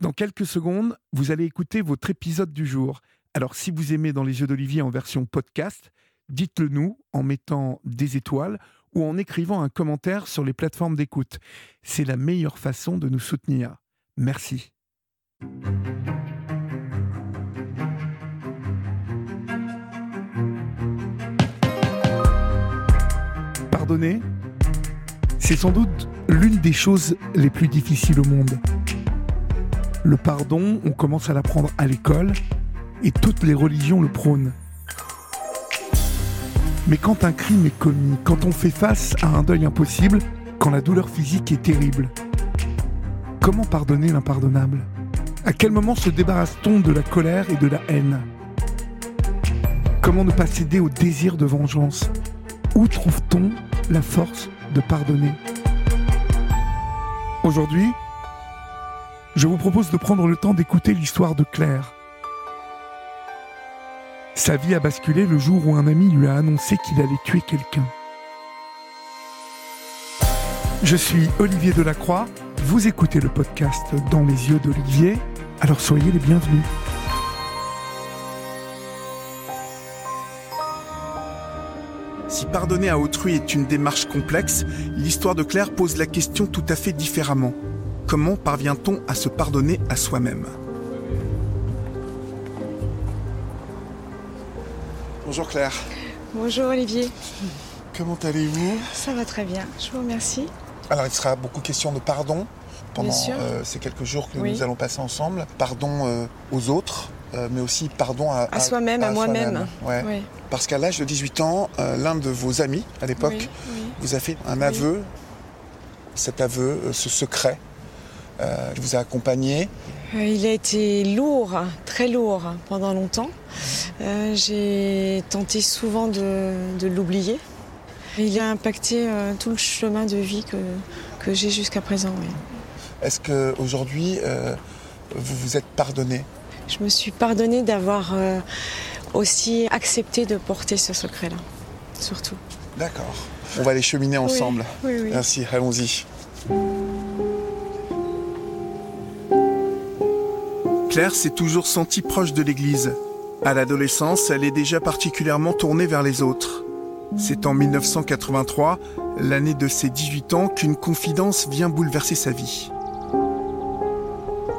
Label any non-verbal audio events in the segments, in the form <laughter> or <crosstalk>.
Dans quelques secondes, vous allez écouter votre épisode du jour. Alors si vous aimez dans les yeux d'Olivier en version podcast, dites-le nous en mettant des étoiles ou en écrivant un commentaire sur les plateformes d'écoute. C'est la meilleure façon de nous soutenir. Merci. Pardonner, c'est sans doute l'une des choses les plus difficiles au monde. Le pardon, on commence à l'apprendre à l'école et toutes les religions le prônent. Mais quand un crime est commis, quand on fait face à un deuil impossible, quand la douleur physique est terrible, comment pardonner l'impardonnable? À quel moment se débarrasse-t-on de la colère et de la haine? Comment ne pas céder au désir de vengeance? Où trouve-t-on la force de pardonner? Aujourd'hui, je vous propose de prendre le temps d'écouter l'histoire de Claire. Sa vie a basculé le jour où un ami lui a annoncé qu'il allait tuer quelqu'un. Je suis Olivier Delacroix, vous écoutez le podcast Dans les yeux d'Olivier, alors soyez les bienvenus. Si pardonner à autrui est une démarche complexe, l'histoire de Claire pose la question tout à fait différemment. Comment parvient-on à se pardonner à soi-même Bonjour Claire. Bonjour Olivier. Comment allez-vous? Ça va très bien, je vous remercie. Alors il sera beaucoup question de pardon pendant euh, ces quelques jours que nous allons passer ensemble. Pardon euh, aux autres, euh, mais aussi pardon à, à, soi-même, à, moi-même. Ouais. Parce qu'à l'âge de 18 ans, l'un de vos amis à l'époque vous a fait un aveu, cet aveu, ce secret, qui vous a accompagné. Il a été lourd, très lourd pendant longtemps. Euh, j'ai tenté souvent de, l'oublier. Il a impacté euh, tout le chemin de vie que, j'ai jusqu'à présent. Est-ce qu'aujourd'hui, euh, vous vous êtes pardonné? Je me suis pardonné d'avoir aussi accepté de porter ce secret-là, surtout. D'accord. On va aller cheminer ensemble. Oui, oui, Merci, allons-y. Claire s'est toujours sentie proche de l'Église. À l'adolescence, elle est déjà particulièrement tournée vers les autres. C'est en 1983, l'année de ses 18 ans, qu'une confidence vient bouleverser sa vie.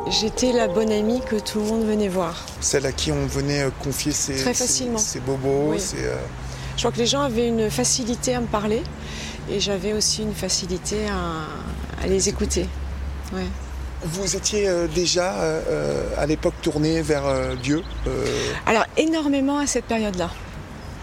J'étais la bonne amie que tout le monde venait voir. Celle à qui on venait euh, confier ses, Très facilement. ses, bobos. Euh, Je crois que les gens avaient une facilité à me parler et j'avais aussi une facilité à, les écouter. Ouais. Vous étiez euh, déjà euh, euh, à l'époque tourné vers Dieu Alors énormément à cette période-là.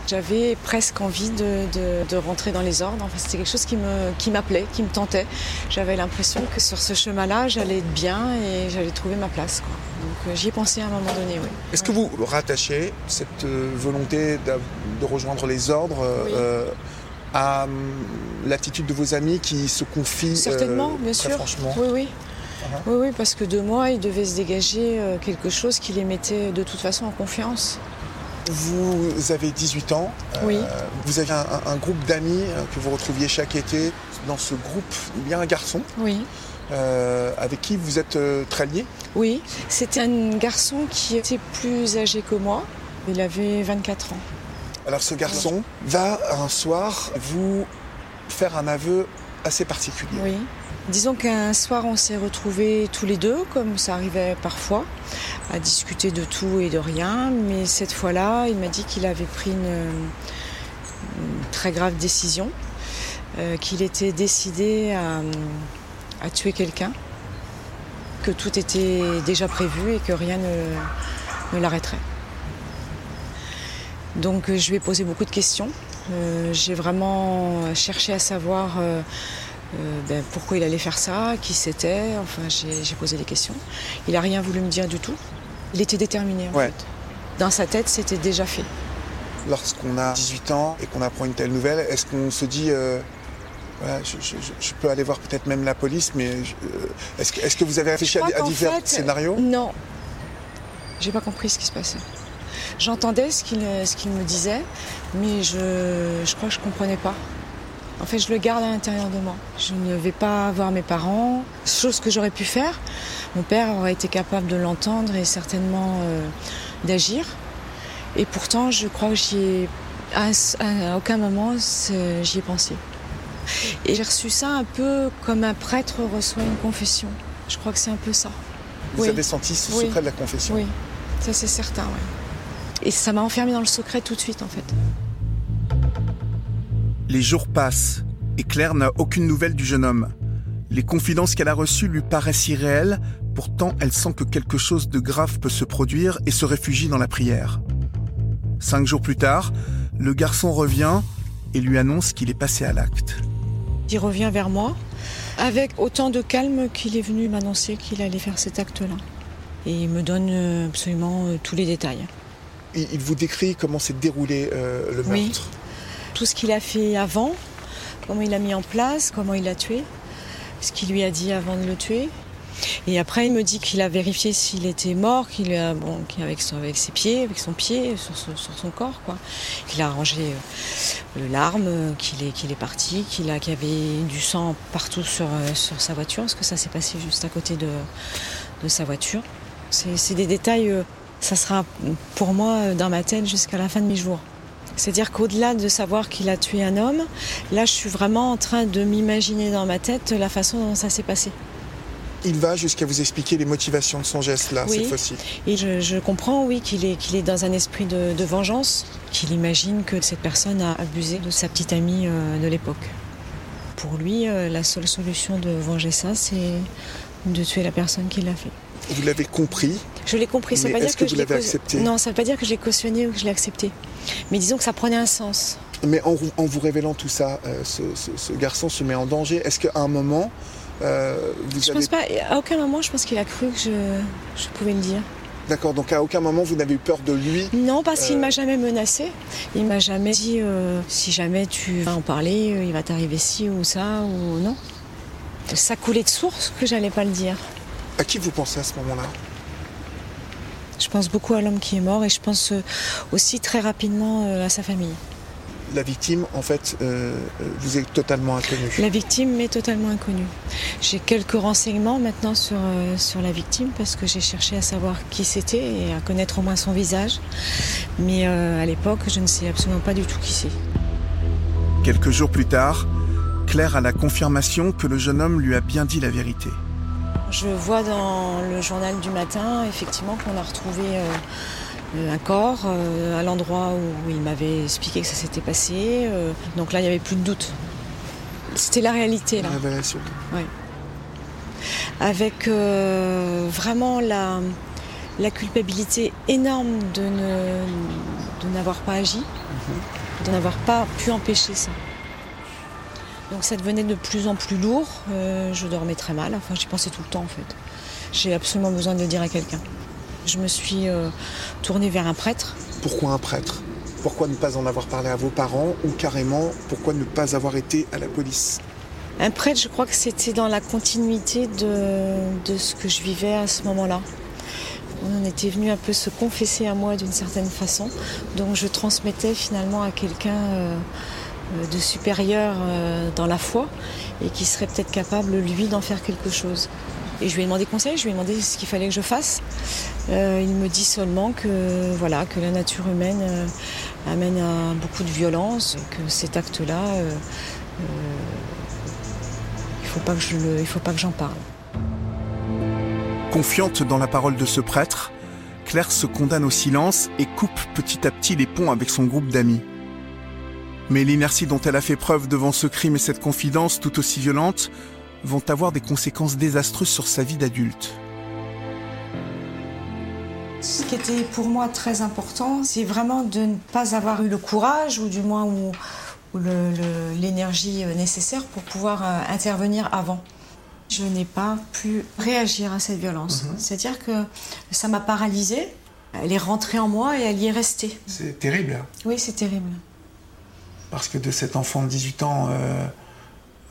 J'avais presque envie de, rentrer dans les ordres. Enfin, c'était quelque chose qui, me, qui m'appelait, qui me tentait. J'avais l'impression que sur ce chemin-là, j'allais être bien et j'allais trouver ma place. Donc j'y ai pensé à un moment donné, oui. Est-ce que vous rattachez cette volonté de, rejoindre les ordres à hum, l'attitude de vos amis qui se confient Certainement, bien sûr. franchement? Oui, oui. Oui, oui, parce que de moi, il devait se dégager euh, quelque chose qui les mettait de toute façon en confiance. Vous avez 18 ans. Euh, oui. vous avez un, groupe d'amis euh, que vous retrouviez chaque été. Dans ce groupe, il y a un garçon. Oui. avec qui vous êtes très lié Oui, c'était un garçon qui était plus âgé que moi. Il avait 24 ans. Alors ce garçon va un soir vous faire un aveu assez particulier. Oui. Disons qu'un soir, on s'est retrouvés tous les deux, comme ça arrivait parfois, à discuter de tout et de rien. Mais cette fois-là, il m'a dit qu'il avait pris une, très grave décision, euh, qu'il était décidé à, tuer quelqu'un, que tout était déjà prévu et que rien ne, l'arrêterait. Donc je lui ai posé beaucoup de questions. Euh, j'ai vraiment cherché à savoir euh, euh, ben, pourquoi il allait faire ça, qui c'était. Enfin, j'ai posé des questions. Il n'a rien voulu me dire du tout. Il était déterminé, en fait. Dans sa tête, c'était déjà fait. Lorsqu'on a 18 ans et qu'on apprend une telle nouvelle, est-ce qu'on se dit, je, peux aller voir peut-être même la police, mais est-ce que, est que, vous avez réfléchi à, divers scénarios? Non. J'ai pas compris ce qui se passait. J'entendais ce qu'il me disait, mais je, je crois que je comprenais pas. En fait, je le garde à l'intérieur de moi. Je ne vais pas voir mes parents, chose que j'aurais pu faire, Mon père aurait été capable de l'entendre et certainement d'agir. Et pourtant, je crois que j'y ai, à, aucun moment, j'y ai pensé. Et j'ai reçu ça un peu comme un prêtre reçoit une confession. Je crois que c'est un peu ça. Vous avez senti ce secret de la confession? Oui, ça c'est certain, Et ça m'a enfermé dans le secret tout de suite, en fait. Les jours passent et Claire n'a aucune nouvelle du jeune homme. Les confidences qu'elle a reçues lui paraissent irréelles, pourtant elle sent que quelque chose de grave peut se produire et se réfugie dans la prière. Cinq jours plus tard, le garçon revient et lui annonce qu'il est passé à l'acte. Il revient vers moi avec autant de calme qu'il est venu m'annoncer qu'il allait faire cet acte-là. Et il me donne euh, absolument euh, tous les détails. Il vous décrit comment s'est déroulé euh, le meurtre oui. Tout ce qu'il a fait avant, comment il a mis en place, comment il l'a tué, ce qu'il lui a dit avant de le tuer. Et après, il me dit qu'il a vérifié s'il était mort, qu'il a, bon, avec, avec, ses pieds, avec son pied sur, son corps, quoi. Qu'il a rangé euh, l'arme, qu'il est, qu'il est parti, qu'il a, qu'il avait du sang partout sur, euh, sur sa voiture, parce que ça s'est passé juste à côté de, de sa voiture. C'est des détails, euh, ça sera pour moi dans ma tête jusqu'à la fin de mes jours. C'est-à-dire qu'au-delà de savoir qu'il a tué un homme, là je suis vraiment en train de m'imaginer dans ma tête la façon dont ça s'est passé il va jusqu'à vous expliquer les motivations de son geste là, cette fois-ci. Et je, comprends, oui, qu'il est, qu'il est dans un esprit de, vengeance, qu'il imagine que cette personne a abusé de sa petite amie euh, de l'époque. Pour lui, euh, la seule solution de venger ça, c'est de tuer la personne qui l'a fait. Vous l'avez compris Je l'ai compris. Ça veut pas dire que, vous l'avez accepté? Non, ça ne veut pas dire que je l'ai cautionné ou que je l'ai accepté. Mais disons que ça prenait un sens. Mais en, vous révélant tout ça, euh, ce, garçon se met en danger. Est-ce qu'à un moment, euh, je pense pas, à aucun moment, je pense qu'il a cru que je, pouvais le dire. D'accord, donc à aucun moment vous n'avez eu peur de lui Non, parce qu'il ne euh, m'a jamais menacé. Il m'a jamais dit euh, si jamais tu vas en parler, il va t'arriver ci ou ça ou non. Ça coulait de source que j'allais pas le dire. À qui vous pensez à ce moment-là? Je pense beaucoup à l'homme qui est mort et je pense aussi très rapidement à sa famille la victime, en fait, euh, euh, vous est totalement inconnue. La victime m'est totalement inconnue. J'ai quelques renseignements maintenant sur, euh, sur la victime parce que j'ai cherché à savoir qui c'était et à connaître au moins son visage. Mais à l'époque, je ne sais absolument pas du tout qui c'est. Quelques jours plus tard, Claire a la confirmation que le jeune homme lui a bien dit la vérité. Je vois dans le journal du matin, effectivement, qu'on a retrouvé euh, un corps euh, à l'endroit où il m'avait expliqué que ça s'était passé. Euh, donc là, il n'y avait plus de doute. C'était la réalité. Là. La révélation. Ouais. Avec vraiment la, la culpabilité énorme de, ne, de n'avoir pas agi, mhm. de n'avoir pas pu empêcher ça. Donc ça devenait de plus en plus lourd. je dormais très mal. Enfin, j'y pensais tout le temps en fait. J'ai absolument besoin de le dire à quelqu'un. Je me suis euh, tournée vers un prêtre. Pourquoi un prêtre? Pourquoi ne pas en avoir parlé à vos parents ou carrément pourquoi ne pas avoir été à la police? Un prêtre, je crois que c'était dans la continuité de, ce que je vivais à ce moment-là. On était venu un peu se confesser à moi d'une certaine façon, donc je transmettais finalement à quelqu'un euh, de supérieur euh, dans la foi et qui serait peut-être capable, lui, d'en faire quelque chose. Et je lui ai demandé conseil, je lui ai demandé ce qu'il fallait que je fasse. Euh, il me dit seulement que, voilà, que la nature humaine euh, amène à beaucoup de violence, que cet acte-là, euh, il ne faut pas que j'en parle. Confiante dans la parole de ce prêtre, Claire se condamne au silence et coupe petit à petit les ponts avec son groupe d'amis. Mais l'inertie dont elle a fait preuve devant ce crime et cette confidence tout aussi violente vont avoir des conséquences désastreuses sur sa vie d'adulte. Ce qui était pour moi très important, c'est vraiment de ne pas avoir eu le courage, ou du moins ou, l'énergie nécessaire pour pouvoir euh, intervenir avant. Je n'ai pas pu réagir à cette violence. Mhm. C'est-à-dire que ça m'a paralysée. Elle est rentrée en moi et elle y est restée. C'est terrible. Oui, c'est terrible. Parce que de cet enfant de 18 ans, euh,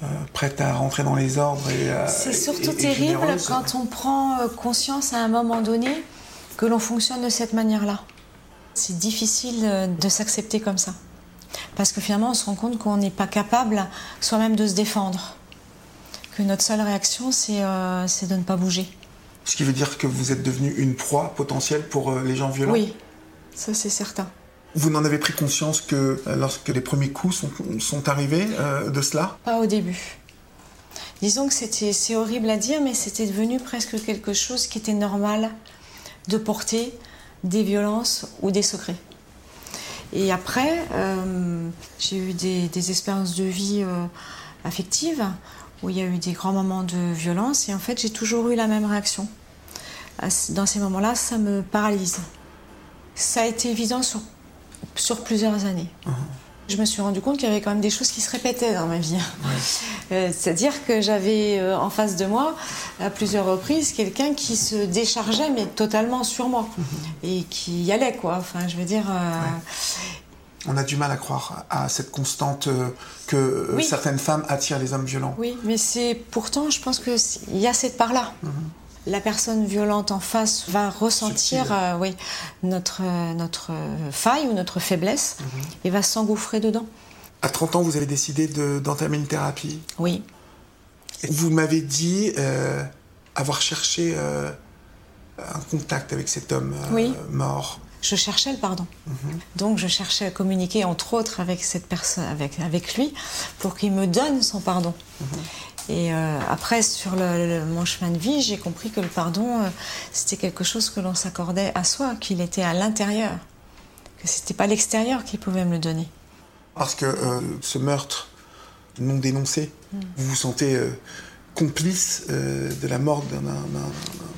euh, prête à rentrer dans les ordres. Et, euh, c'est surtout terrible quand on prend euh, conscience à un moment donné que l'on fonctionne de cette manière-là. C'est difficile de s'accepter comme ça. Parce que finalement, on se rend compte qu'on n'est pas capable soi-même de se défendre. Que notre seule réaction, c'est de ne pas bouger. Ce qui veut dire que vous êtes devenu une proie potentielle pour euh, les gens violents? Oui, ça c'est certain. Vous n'en avez pris conscience que euh, lorsque les premiers coups sont, arrivés euh, de cela? Pas au début. Disons que c'était, c'est horrible à dire, mais c'était devenu presque quelque chose qui était normal de porter des violences ou des secrets. Et après, euh, j'ai eu des, expériences de vie euh, affectives où il y a eu des grands moments de violence et en fait j'ai toujours eu la même réaction. Dans ces moments-là, ça me paralyse. Ça a été évident sur, sur plusieurs années. Je me suis rendu compte qu'il y avait quand même des choses qui se répétaient dans ma vie. <laughs> Euh, C'est-à-dire que j'avais euh, en face de moi, à plusieurs reprises, quelqu'un qui se déchargeait, mais totalement sur moi. Et qui y allait, quoi. Enfin, je veux dire. euh, On a du mal à croire à cette constante que Oui. certaines femmes attirent les hommes violents. Oui, mais c'est pourtant, je pense qu'il y a cette part-là. La personne violente en face va ressentir euh, oui, notre, euh, notre euh, faille ou notre faiblesse et va s'engouffrer dedans. À 30 ans, vous avez décidé de- d'entamer une thérapie? Oui, Vous m'avez dit euh, avoir cherché euh, un contact avec cet homme Oui. mort. je cherchais le pardon. Donc je cherchais à communiquer entre autres avec cette personne, avec, avec lui, pour qu'il me donne son pardon. Et euh, après, sur le- le- mon chemin de vie, j'ai compris que le pardon, euh, c'était quelque chose que l'on s'accordait à soi, qu'il était à l'intérieur, que c'était pas l'extérieur qui pouvait me le donner. Parce que euh, ce meurtre non dénoncé, Mm. vous vous sentez complice de la mort d'un,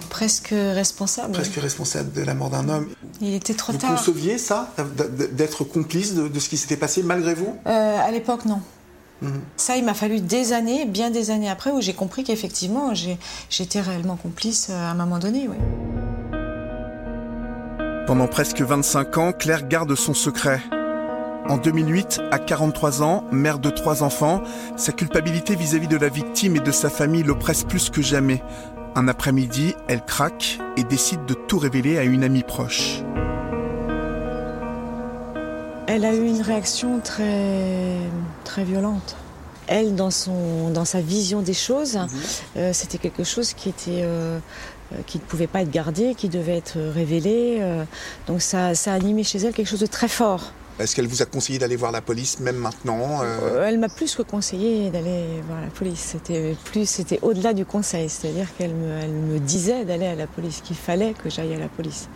Presque responsable. presque responsable de la mort d'un homme. Il était trop Vous tard. conceviez ça, d'être complice de, de ce qui s'était passé malgré vous? Euh, à l'époque, non. Ça, il m'a fallu des années, bien des années après, où j'ai compris qu'effectivement, j'étais réellement complice euh, à un moment donné. Pendant presque 25 ans, Claire garde son secret. En 2008, à 43 ans, mère de trois enfants, sa culpabilité vis-à-vis de la victime et de sa famille l'oppresse plus que jamais. Un après-midi, elle craque et décide de tout révéler à une amie proche. Elle a eu une réaction très, très violente. Elle, dans, son, dans sa vision des choses, euh, c'était quelque chose qui, était, euh, euh, qui ne pouvait pas être gardé, qui devait être révélé. donc ça, ça a animé chez elle quelque chose de très fort. Est-ce qu'elle vous a conseillé d'aller voir la police, même maintenant Euh, Elle m'a plus que conseillé d'aller voir la police. C'était plus, c'était au-delà du conseil. C'est-à-dire qu'elle me, elle me disait d'aller à la police, qu'il fallait que j'aille à la police.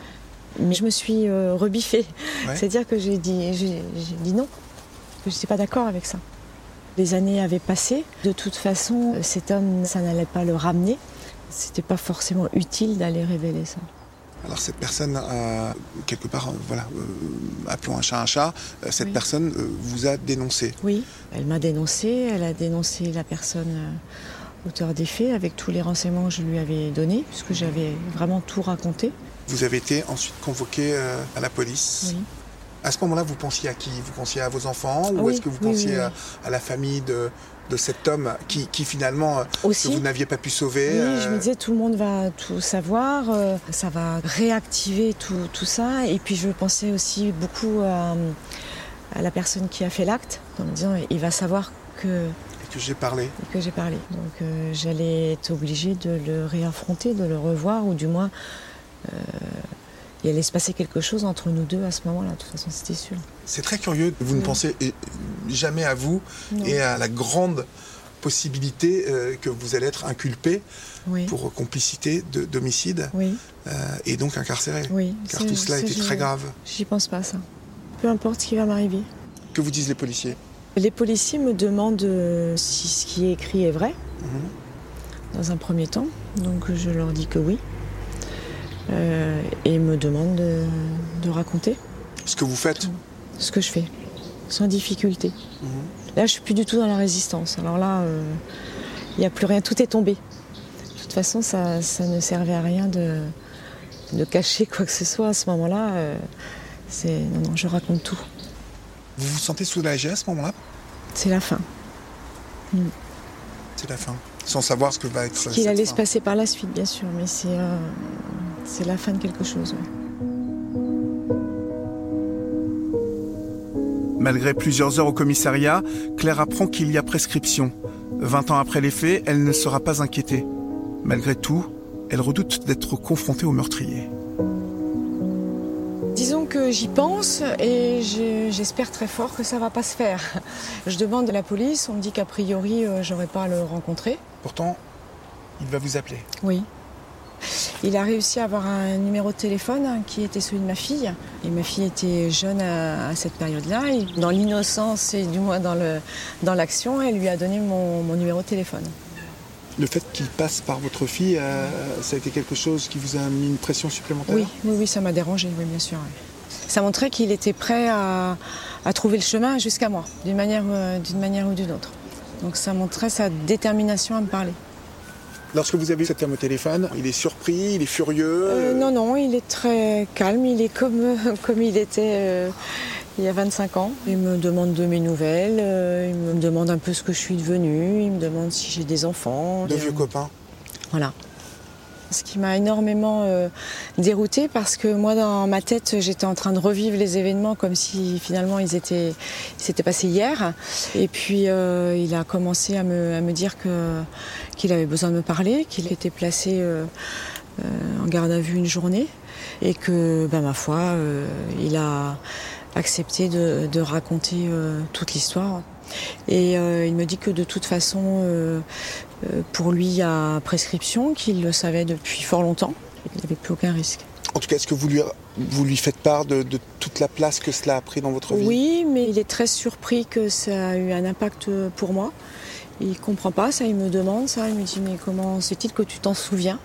Mais je me suis euh, rebiffée. Ouais. C'est-à-dire que j'ai dit, j'ai, j'ai dit non, que je n'étais pas d'accord avec ça. Les années avaient passé. De toute façon, cet homme, ça n'allait pas le ramener. C'était pas forcément utile d'aller révéler ça. Alors cette personne, euh, quelque part, euh, voilà, euh, appelons un chat un chat, euh, cette Oui. personne euh, vous a dénoncé. Oui, elle m'a dénoncé, elle a dénoncé la personne auteur des faits avec tous les renseignements que je lui avais donnés, puisque j'avais vraiment tout raconté. Vous avez été ensuite convoqué euh, à la police. Oui. À ce moment-là, vous pensiez à qui? Vous pensiez à vos enfants? Ou Oui, est-ce que vous pensiez oui, oui. À, à la famille de, de cet homme qui, qui finalement euh, que vous n'aviez pas pu sauver oui, euh, je me disais tout le monde va tout savoir, euh, ça va réactiver tout, tout ça. Et puis je pensais aussi beaucoup à, à la personne qui a fait l'acte, en me disant il va savoir que, que j'ai parlé. que j'ai parlé. Donc euh, j'allais être obligée de le réaffronter, de le revoir, ou du moins il allait se passer quelque chose entre nous deux à ce moment-là. De toute façon, c'était sûr. C'est très curieux. Vous ne pensez euh, jamais à vous Non. et à la grande possibilité euh, que vous allez être inculpé Oui. pour complicité de- d'homicide Oui, euh, et donc incarcéré. oui. Car tout cela était très grave. J'y pense pas, ça. Peu importe ce qui va m'arriver. Que vous disent les policiers? Les policiers me demandent euh, si ce qui est écrit est vrai, Mhm. dans un premier temps. Donc je leur dis que oui. Euh, et me demandent de, de raconter Ce que vous faites ce que je fais, sans difficulté. Mhm. Là, je suis plus du tout dans la résistance. Alors là, euh, il n'y a plus rien, tout est tombé. De toute façon, ça, ça ne servait à rien de, de cacher quoi que ce soit à ce moment-là. euh, c'est non, non, je raconte tout. Vous vous sentez soulagé à ce moment-là? C'est la fin. C'est la fin. Sans savoir ce que va être Ce qu'il allait fin. se passer par la suite, bien sûr, mais c'est euh, c'est la fin de quelque chose. ouais. Malgré plusieurs heures au commissariat, Claire apprend qu'il y a prescription. 20 ans après les faits, elle ne sera pas inquiétée. Malgré tout, elle redoute d'être confrontée au meurtrier. Disons que j'y pense et j'espère très fort que ça va pas se faire. Je demande à la police, on me dit qu'a priori euh, j'aurais pas à le rencontrer. Pourtant, il va vous appeler. Oui. Il a réussi à avoir un numéro de téléphone qui était celui de ma fille. Et ma fille était jeune à, cette période-là. Dans l'innocence et du moins dans l'action, elle lui a donné mon, numéro de téléphone. Le fait qu'il passe par votre fille, euh, ça a été quelque chose qui vous a mis une pression supplémentaire Oui, oui, oui ça m'a dérangé, oui, bien sûr. Ça montrait qu'il était prêt à, trouver le chemin jusqu'à moi, d'une manière, euh, d'une manière ou d'une autre. Donc ça montrait sa détermination à me parler. Lorsque vous avez cet homme au téléphone, il est surpris, il est furieux euh, Non, non, il est très calme, il est comme, <laughs> comme il était euh, il y a 25 ans. Il me demande de mes nouvelles, euh, il me demande un peu ce que je suis devenue, il me demande si j'ai des enfants. De vieux copains Voilà. Ce qui m'a énormément euh, déroutée parce que moi, dans ma tête, j'étais en train de revivre les événements comme si finalement ils étaient, s'étaient passés hier. Et puis euh, il a commencé à me, à me dire que, qu'il avait besoin de me parler, qu'il était placé euh, en garde à vue une journée et que, ben, ma foi, il a accepté de, raconter toute l'histoire. Et il me dit que de toute façon, euh, pour lui à prescription, qu'il le savait depuis fort longtemps. Il n'avait plus aucun risque. En tout cas, est-ce que vous lui, vous lui faites part de, toute la place que cela a pris dans votre vie? Oui, mais il est très surpris que ça a eu un impact pour moi. Il comprend pas ça, il me demande ça, il me dit mais comment c'est-il que tu t'en souviens?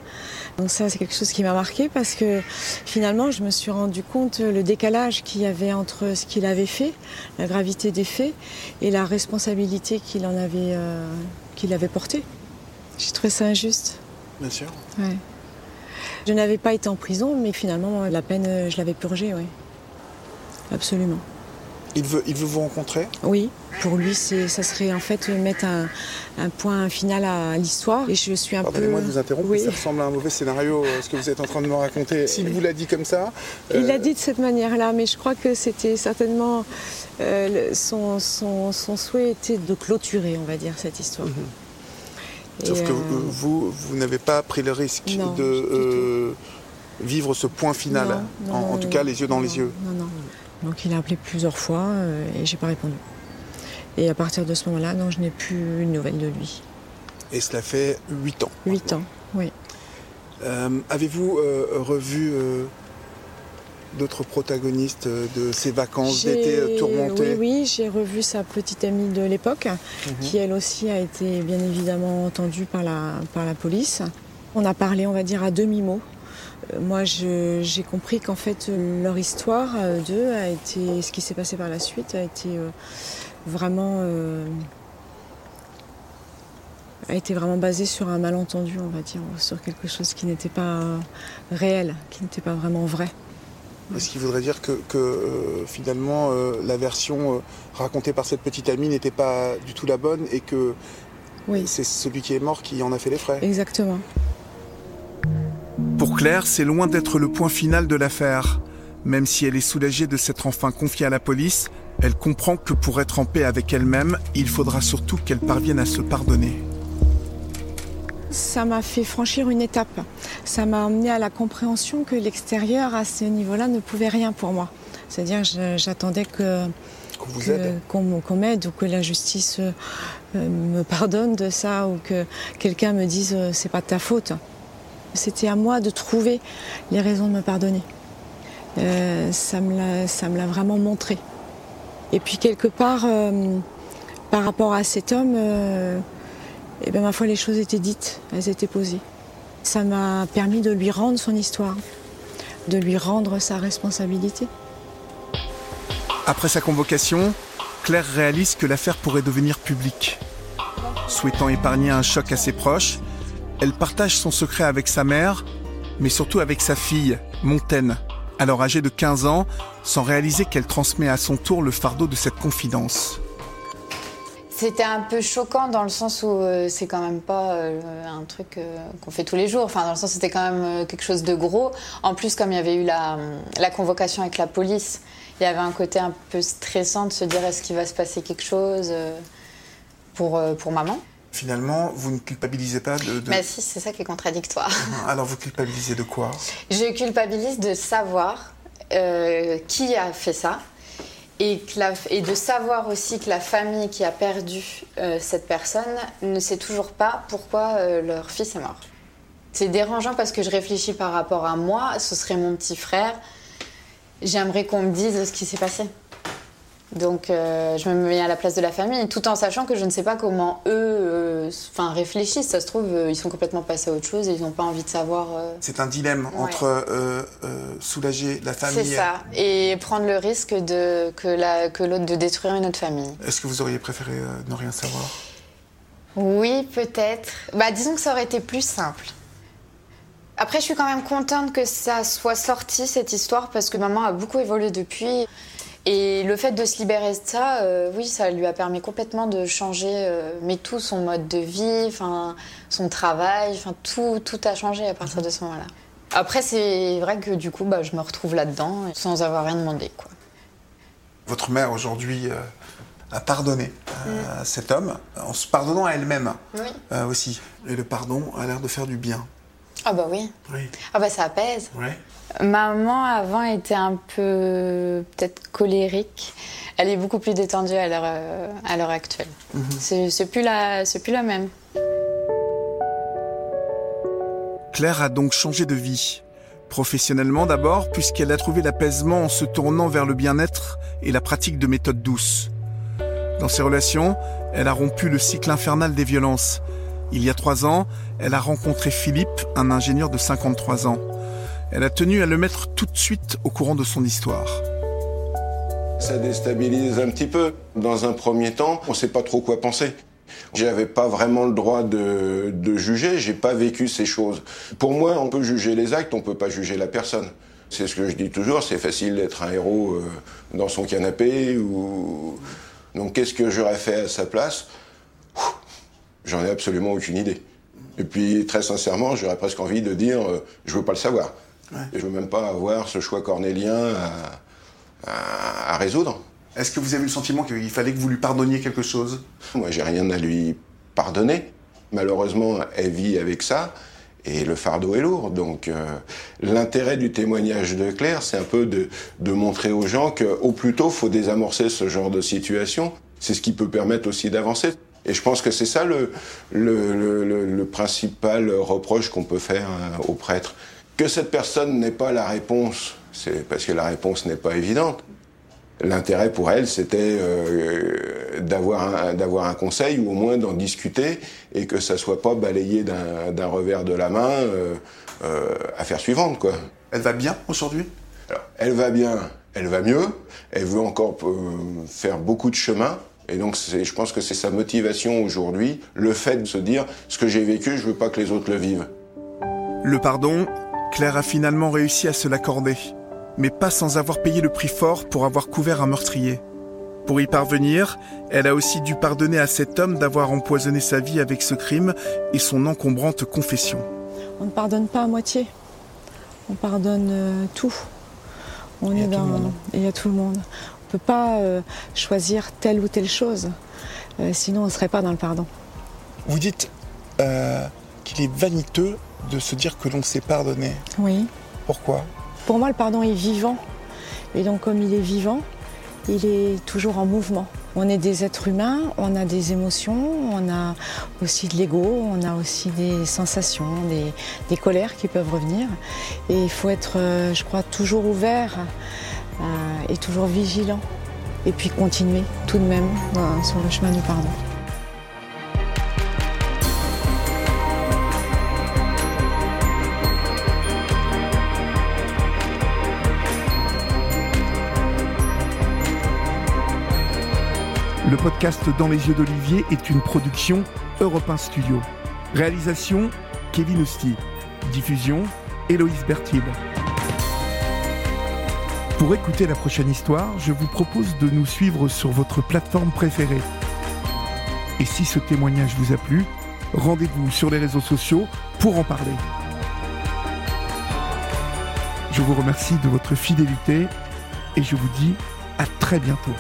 Donc ça c'est quelque chose qui m'a marqué parce que finalement je me suis rendu compte le décalage qu'il y avait entre ce qu'il avait fait, la gravité des faits et la responsabilité qu'il en avait, euh, qu'il avait portée. J'ai trouvé ça injuste. Bien sûr. Je n'avais pas été en prison, mais finalement, la peine, je l'avais purgée, oui. Absolument. Il veut, il veut vous rencontrer? Oui, pour lui, ça serait en fait mettre un, point final à l'histoire. Et je suis un Pardonnez-moi de vous interrompre, ça ressemble à un mauvais scénario, euh, ce que vous êtes en train de me raconter. S'il vous l'a dit comme ça. Il l'a euh, dit de cette manière-là, mais je crois que c'était certainement. Euh, son, son, souhait était de clôturer, on va dire, cette histoire. Mhm. Sauf que euh, vous, vous n'avez pas pris le risque de euh, vivre ce point final, en, tout cas les yeux dans les yeux. Non, non. Donc il a appelé plusieurs fois euh, et j'ai pas répondu. Et à partir de ce moment-là, non, je n'ai plus une nouvelle de lui. Et cela fait 8 ans 8 ans, oui. Avez-vous revu d'autres protagonistes de ces vacances d'été tourmentées Oui, oui, j'ai revu sa petite amie de l'époque, mhm. qui elle aussi a été bien évidemment entendue par la, par la police. On a parlé, on va dire, à demi-mot. Euh, moi, j'ai compris qu'en fait, leur histoire euh, d'eux a été, ce qui s'est passé par la suite, a été euh, vraiment, a été vraiment basé sur un malentendu, on va dire, sur quelque chose qui n'était pas réel, qui n'était pas vraiment vrai. Ce qui voudrait dire que, euh, finalement euh, la version euh, racontée par cette petite amie n'était pas du tout la bonne et que c'est celui qui est mort qui en a fait les frais. Exactement. Pour Claire, c'est loin d'être le point final de l'affaire. Même si elle est soulagée de s'être enfin confiée à la police, elle comprend que pour être en paix avec elle-même, il faudra surtout qu'elle parvienne à se pardonner. Ça m'a fait franchir une étape. Ça m'a amené à la compréhension que l'extérieur, à ce niveau-là, ne pouvait rien pour moi. C'est-à-dire, j'attendais que qu'on m'aide ou que la justice euh, me pardonne de ça ou que quelqu'un me dise euh, c'est pas de ta faute. C'était à moi de trouver les raisons de me pardonner. Euh, ça me l'a vraiment montré. Et puis quelque part, par rapport à cet homme, et bien ma foi les choses étaient dites, elles étaient posées. Ça m'a permis de lui rendre son histoire, de lui rendre sa responsabilité. Après sa convocation, Claire réalise que l'affaire pourrait devenir publique. Souhaitant épargner un choc à ses proches, elle partage son secret avec sa mère, mais surtout avec sa fille, Montaigne, alors âgée de 15 ans, sans réaliser qu'elle transmet à son tour le fardeau de cette confidence. C'était un peu choquant dans le sens où euh, c'est quand même pas euh, un truc euh, qu'on fait tous les jours. Enfin, dans le sens c'était quand même quelque chose de gros. En plus, comme il y avait eu la, la, convocation avec la police, il y avait un côté un peu stressant de se dire est-ce qu'il va se passer quelque chose pour, pour maman? Finalement, vous ne culpabilisez pas de... Mais si, c'est ça qui est contradictoire. Alors vous culpabilisez de quoi? Je culpabilise de savoir qui a fait ça et, de savoir aussi que la famille qui a perdu euh, cette personne ne sait toujours pas pourquoi euh, leur fils est mort. C'est dérangeant parce que je réfléchis par rapport à moi, ce serait mon petit frère. J'aimerais qu'on me dise ce qui s'est passé. Donc euh, je me mets à la place de la famille, tout en sachant que je ne sais pas comment eux euh, réfléchissent. Ça se trouve, euh, ils sont complètement passés à autre chose et ils n'ont pas envie de savoir. C'est un dilemme entre soulager la famille. C'est ça, et prendre le risque de, que, que l'autre de détruire une autre famille. Est-ce que vous auriez préféré ne rien savoir? Oui, peut-être. Bah, disons que ça aurait été plus simple. Après, je suis quand même contente que ça soit sorti, cette histoire, parce que maman a beaucoup évolué depuis. Et le fait de se libérer de ça, euh, oui, ça lui a permis complètement de changer, euh, mais tout son mode de vie, son travail, tout, tout a changé à partir de ce moment-là. Après, c'est vrai que du coup, bah, je me retrouve là-dedans sans avoir rien demandé. Quoi. Votre mère aujourd'hui euh, a pardonné à mm. cet homme en se pardonnant à elle-même aussi. Et le pardon a l'air de faire du bien. Ah bah oui. oui. Ah bah ça apaise. Ouais. Maman, avant, était un peu peut-être colérique. Elle est beaucoup plus détendue à l'heure, euh, à l'heure actuelle. Mhm. C'est, plus la, c'est plus la même. Claire a donc changé de vie. Professionnellement d'abord, puisqu'elle a trouvé l'apaisement en se tournant vers le bien-être et la pratique de méthodes douces. Dans ses relations, elle a rompu le cycle infernal des violences. Il y a trois ans, elle a rencontré Philippe, un ingénieur de 53 ans. Elle a tenu à le mettre tout de suite au courant de son histoire. Ça déstabilise un petit peu. Dans un premier temps, on ne sait pas trop quoi penser. J'avais pas vraiment le droit de, de juger, j'ai pas vécu ces choses. Pour moi, on peut juger les actes, on peut pas juger la personne. C'est ce que je dis toujours, c'est facile d'être un héros euh, dans son canapé ou donc qu'est-ce que j'aurais fait à sa place? J'en ai absolument aucune idée. Et puis très sincèrement, j'aurais presque envie de dire euh, je veux pas le savoir. Et je veux même pas avoir ce choix cornélien à, résoudre. Est-ce que vous avez le sentiment qu'il fallait que vous lui pardonniez quelque chose? Moi, j'ai rien à lui pardonner. Malheureusement, elle vit avec ça et le fardeau est lourd. Donc, euh, l'intérêt du témoignage de Claire, c'est un peu de, montrer aux gens qu'au plus tôt, faut désamorcer ce genre de situation. C'est ce qui peut permettre aussi d'avancer. Et je pense que c'est ça le, le, principal reproche qu'on peut faire euh, aux prêtres. Que cette personne n'ait pas la réponse, c'est parce que la réponse n'est pas évidente. L'intérêt pour elle, c'était euh, d'avoir un, un, conseil ou au moins d'en discuter et que ça soit pas balayé d'un revers de la main euh, euh, à faire suivante, quoi. Elle va bien aujourd'hui? Elle va bien, elle va mieux. Elle veut encore faire beaucoup de chemin. Et donc, je pense que c'est sa motivation aujourd'hui, le fait de se dire ce que j'ai vécu, je veux pas que les autres le vivent. Le pardon, Claire a finalement réussi à se l'accorder, mais pas sans avoir payé le prix fort pour avoir couvert un meurtrier. Pour y parvenir, elle a aussi dû pardonner à cet homme d'avoir empoisonné sa vie avec ce crime et son encombrante confession. On ne pardonne pas à moitié. On pardonne euh, tout. On est dans. Il y a tout le monde. On ne peut pas euh, choisir telle ou telle chose. Euh, sinon, on ne serait pas dans le pardon. Vous dites qu'il est vaniteux de se dire que l'on s'est pardonné. Oui. Pourquoi? Pour moi, le pardon est vivant. Et donc, comme il est vivant, il est toujours en mouvement. On est des êtres humains, on a des émotions, on a aussi de l'ego, on a aussi des sensations, des, colères qui peuvent revenir. Et il faut être, euh, je crois, toujours ouvert euh, et toujours vigilant. Et puis continuer tout de même sur le chemin du pardon. Le podcast Dans les yeux d'Olivier est une production Europe 1 Studio. Réalisation Kevin Ousti. Diffusion Héloïse Bertil. Pour écouter la prochaine histoire, je vous propose de nous suivre sur votre plateforme préférée. Et si ce témoignage vous a plu, rendez-vous sur les réseaux sociaux pour en parler. Je vous remercie de votre fidélité et je vous dis à très bientôt.